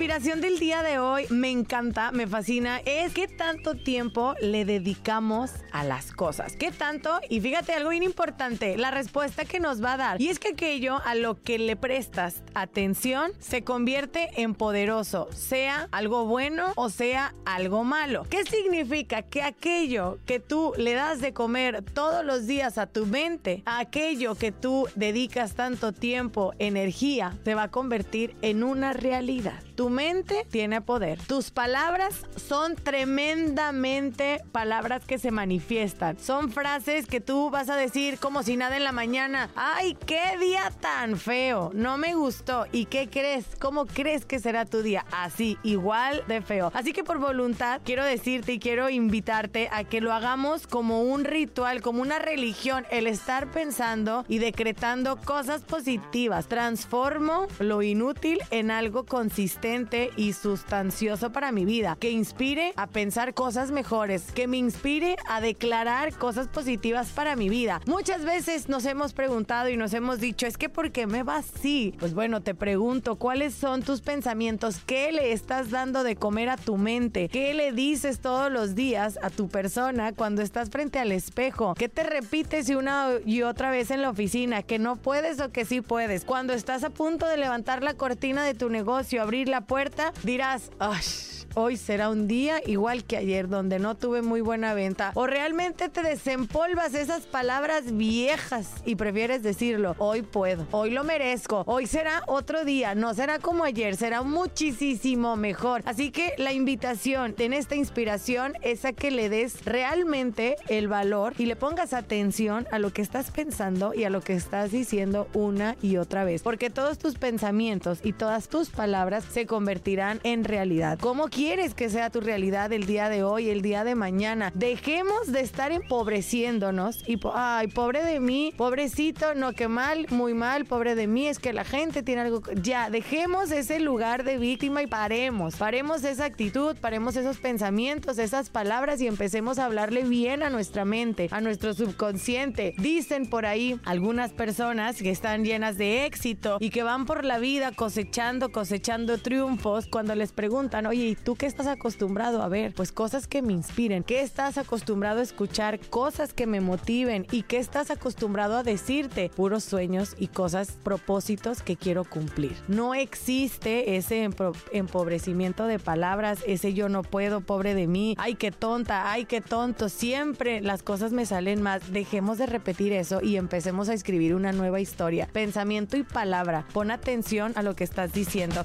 Inspiración del día de hoy me encanta, me fascina, es qué tanto tiempo le dedicamos a las cosas. ¿Qué tanto? Y fíjate algo bien importante, la respuesta que nos va a dar. Y es que aquello a lo que le prestas atención se convierte en poderoso, sea algo bueno o sea algo malo. ¿Qué significa? Que aquello que tú le das de comer todos los días a tu mente, aquello que tú dedicas tanto tiempo, energía, se va a convertir en una realidad. Tu mente tiene poder. Tus palabras son tremendamente palabras que se manifiestan. Son frases que tú vas a decir como si nada en la mañana. ¡Ay, qué día tan feo! No me gustó. ¿Y qué crees? ¿Cómo crees que será tu día? Así, igual de feo. Así que por voluntad quiero decirte y quiero invitarte a que lo hagamos como un ritual, como una religión, el estar pensando y decretando cosas positivas. Transformo lo inútil en algo consistente y sustancioso para mi vida, que inspire a pensar cosas mejores, que me inspire a declarar cosas positivas para mi vida. Muchas veces nos hemos preguntado y nos hemos dicho, es que ¿por qué me va así? Pues bueno, te pregunto, ¿cuáles son tus pensamientos? ¿Qué le estás dando de comer a tu mente? ¿Qué le dices todos los días a tu persona cuando estás frente al espejo? ¿Qué te repites una y otra vez en la oficina? ¿Que no puedes o que sí puedes? Cuando estás a punto de levantar la cortina de tu negocio, abrir la puerta, dirás, ¡ay! Hoy será un día igual que ayer donde no tuve muy buena venta o realmente te desempolvas esas palabras viejas y prefieres decirlo, hoy puedo, hoy lo merezco, hoy será otro día, no será como ayer, será muchísimo mejor. Así que la invitación en esta inspiración es a que le des realmente el valor y le pongas atención a lo que estás pensando y a lo que estás diciendo una y otra vez, porque todos tus pensamientos y todas tus palabras se convertirán en realidad. ¿Cómo que sea tu realidad el día de hoy, el día de mañana? Dejemos de estar empobreciéndonos y, ay, pobre de mí, pobrecito, no, que mal, muy mal, pobre de mí, es que la gente tiene algo. Ya, dejemos ese lugar de víctima y paremos, paremos esa actitud, paremos esos pensamientos, esas palabras y empecemos a hablarle bien a nuestra mente, a nuestro subconsciente. Dicen por ahí algunas personas que están llenas de éxito y que van por la vida cosechando, cosechando triunfos cuando les preguntan, oye, ¿y tú qué estás acostumbrado a ver? Pues cosas que me inspiren. ¿Qué estás acostumbrado a escuchar? Cosas que me motiven. ¿Y qué estás acostumbrado a decirte? Puros sueños y cosas, propósitos que quiero cumplir. No existe ese empobrecimiento de palabras, ese yo no puedo, pobre de mí. Ay, qué tonta, ay, qué tonto. Siempre las cosas me salen más. Dejemos de repetir eso y empecemos a escribir una nueva historia. Pensamiento y palabra. Pon atención a lo que estás diciendo.